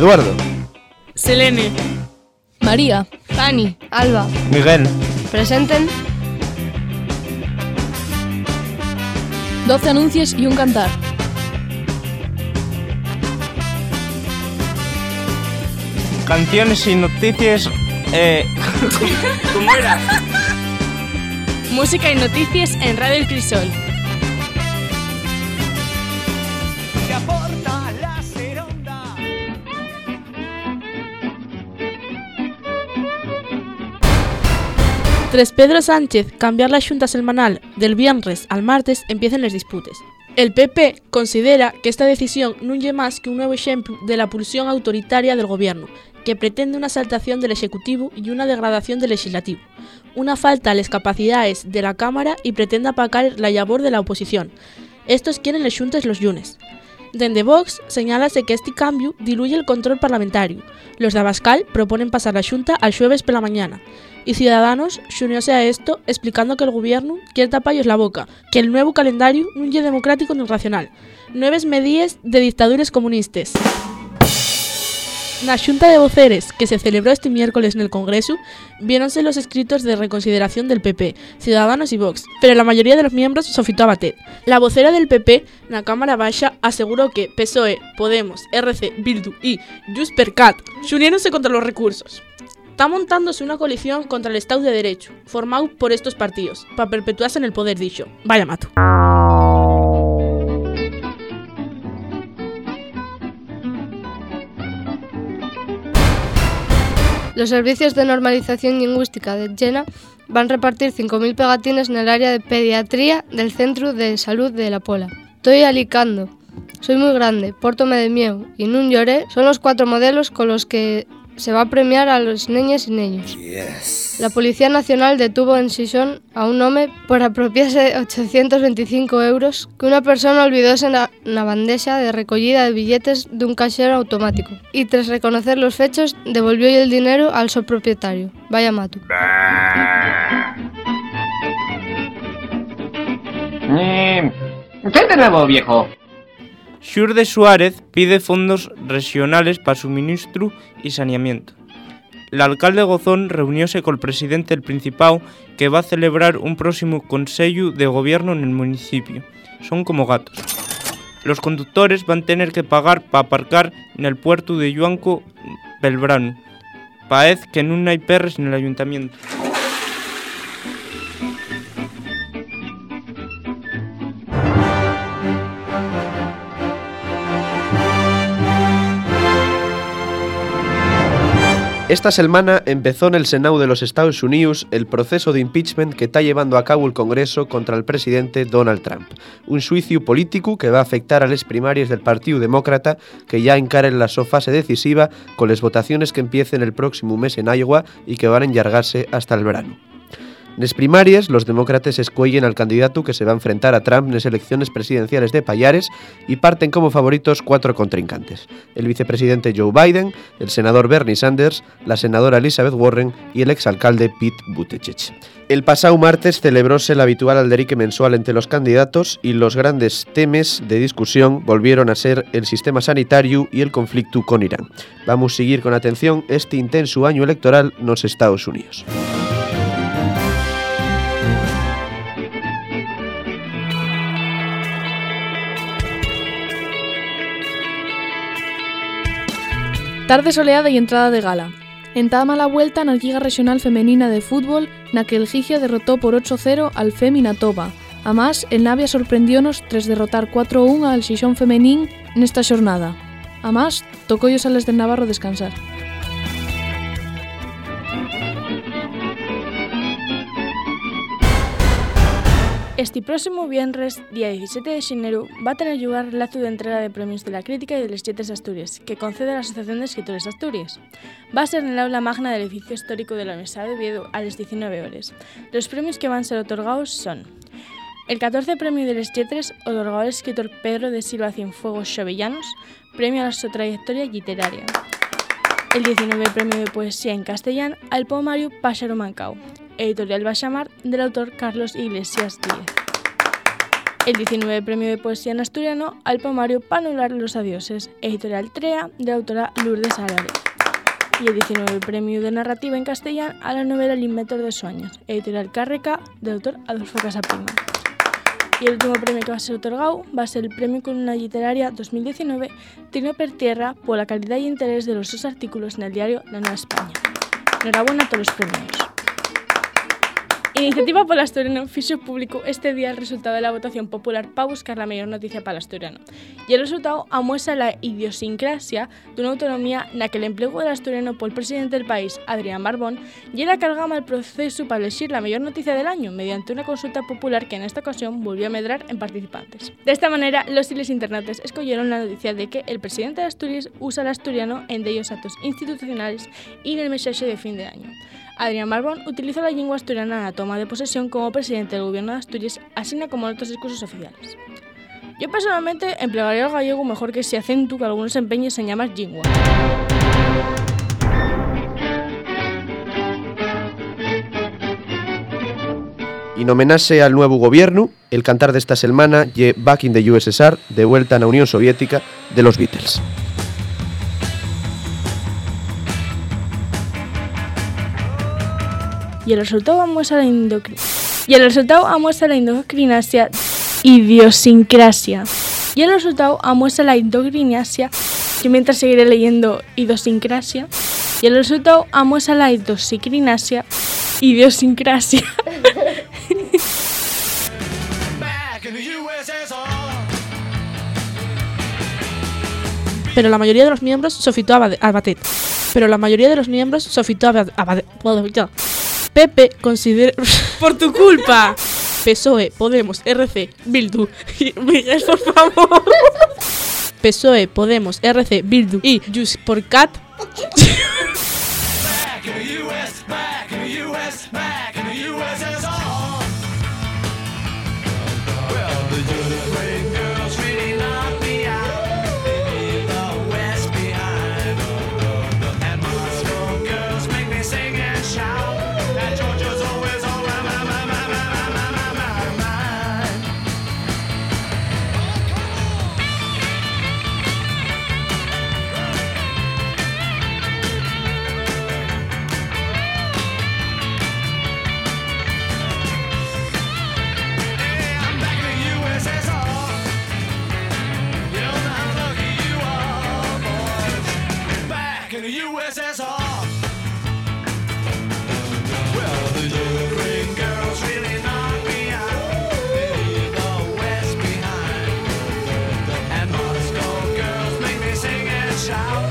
Eduardo. Selene. María. Fanny. Alba. Miguel. Presenten 12 anuncios y un cantar. Canciones y noticias. Eh, ¿Cómo era? Música y noticias en Radio El Crisol. Tras Pedro Sánchez cambiar la xunta semanal del viernes al martes empiezan las disputes. El PP considera que esta decisión non lle máis que un nuevo ejemplo de la pulsión autoritaria del gobierno, que pretende una saltación del Ejecutivo y una degradación del Legislativo, una falta a las capacidades de la Cámara y pretende apacar la labor de la oposición. Estos quieren les xuntes los lunes. Dende Vox señálase que este cambio diluye el control parlamentario. Los de Abascal proponen pasar la Xunta al jueves por la mañana. Y Ciudadanos xunióse a esto explicando que el gobierno quiere tapallos la boca, que el nuevo calendario non é democrático ni racional. Nueves medidas de dictaduras comunistas. Na Xunta de Voceres, que se celebró este miércoles el Congreso, viéronse los escritos de reconsideración del PP, Ciudadanos y Vox, pero la mayoría de los miembros sofitó a bater. La vocera del PP, na Cámara Baixa, aseguró que PSOE, Podemos, RC, Bildu y Just per Cat xuniéronse contra los recursos. Está montándose una coalición contra el Estado de Derecho, formado por estos partidos, para perpetuarse en el poder dicho. Vaya mato. Los servicios de normalización lingüística de Jena van a repartir 5.000 pegatines en el área de pediatría del Centro de Salud de La Pola. Estoy alicando. Soy muy grande, pórtome de miedo y nun lloré son los cuatro modelos con los que se va a premiar a los niñas y niños. La Policía Nacional detuvo en Sison a un hombre por apropiarse 825 euros que una persona olvidóse en la, bandeja de recogida de billetes de un cajero automático y tras reconocer los hechos devolvió el dinero al su propietario. Vaya mato. Eh, ¿Qué de nuevo, viejo? Xurde Suárez pide fondos regionales para suministro y saneamiento. El alcalde Gozón reunióse con el presidente del Principado que va a celebrar un próximo Consejo de Gobierno en el municipio. Son como gatos. Los conductores van a tener que pagar para aparcar en el puerto de Yuanco Belbrano. Paez que no hay perres en el ayuntamiento. Esta semana empezó en el Senado de los Estados Unidos el proceso de impeachment que está llevando a cabo el Congreso contra el presidente Donald Trump. Un juicio político que va a afectar a las primarias del Partido Demócrata que ya encaren la fase decisiva con las votaciones que empiecen el próximo mes en Iowa y que van a enllargarse hasta el verano. Nes primarias, los demócratas escuellen al candidato que se va a enfrentar a Trump en las elecciones presidenciales de Payares y parten como favoritos cuatro contrincantes. El vicepresidente Joe Biden, el senador Bernie Sanders, la senadora Elizabeth Warren y el exalcalde Pete Buttigieg. El pasado martes celebróse el habitual alderique mensual entre los candidatos y los grandes temas de discusión volvieron a ser el sistema sanitario y el conflicto con Irán. Vamos a seguir con atención este intenso año electoral en los Estados Unidos. Tarde soleada e entrada de gala. Entama a vuelta na Liga Regional Femenina de Fútbol na que el Gigia derrotou por 8-0 al Femina Toba. A más, el Navia sorprendiónos tras derrotar 4-1 al Xixón Femenín nesta xornada. A más, tocoios a sales de Navarro descansar. Este próximo viernes, día 17 de xenero, va a tener lugar acto de entrega de premios de la crítica y de les Lletres Asturias, que concede la Asociación de Escritores Asturias. Va a ser en el aula magna del edificio histórico de la Universidad de Oviedo a las 19 horas. Los premios que van a ser otorgados son el 14 premio de les Lletres, otorgado al escritor Pedro de Silva Cienfuegos Xovellanos, premio a su trayectoria literaria. El 19 premio de poesía en castellano al poemario Pájaro Mancao, editorial Bachamar, del autor Carlos Iglesias Díez. El 19 Premio de Poesía en Asturiano al poemario Panular los Adioses, editorial TREA, de la autora Lourdes Álvarez. Y el 19 Premio de Narrativa en Castellano a la novela El Inventor de Sueños, editorial Cárreca, del autor Adolfo Casaprima. Y el último premio que va a ser otorgado va a ser el Premio Columna Literaria 2019 Tino per Tierra por la calidad y interés de los dos artículos en el diario La Nueva España. Enhorabuena a todos los premios. Iniciativa por Asturiano fixo público este día el resultado de la votación popular para buscar la mejor noticia para el asturiano. Y el resultado amuestra la idiosincrasia de una autonomía en la que el empleo del asturiano por el presidente del país, Adrián Barbón, y era cargama el proceso para elegir la mejor noticia del año mediante una consulta popular que en esta ocasión volvió a medrar en participantes. De esta manera, los chiles internautas escogieron la noticia de que el presidente de Asturias usa el asturiano en de ellos actos institucionales y en el mensaje de fin de año. Adrián Barbón utiliza la lengua asturiana en la toma de posesión como presidente del gobierno de Asturias, así como en otros discursos oficiales. Yo personalmente emplearía el gallego mejor que ese acento que algunos empeños en llamar lingua. Y en homenaje al nuevo gobierno, el cantar de esta semana ye Back in the USSR, de vuelta a la Unión Soviética, de los Beatles. Y el resultado muestra la y el resultado muestra la endocrinasia idiosincrasia. Y el resultado muestra la endocrinasia yo mientras seguiré leyendo idiosincrasia y el resultado muestra la idiosincrasia idiosincrasia. Pero la mayoría de los miembros sofitó a Batet. Pero la mayoría de los miembros sofitó a Bade- Pepe considera... ¡Por tu culpa! PSOE, Podemos, RC, Bildu. y Miguel, por favor. PSOE, Podemos, RC, Bildu y Just por Cat. down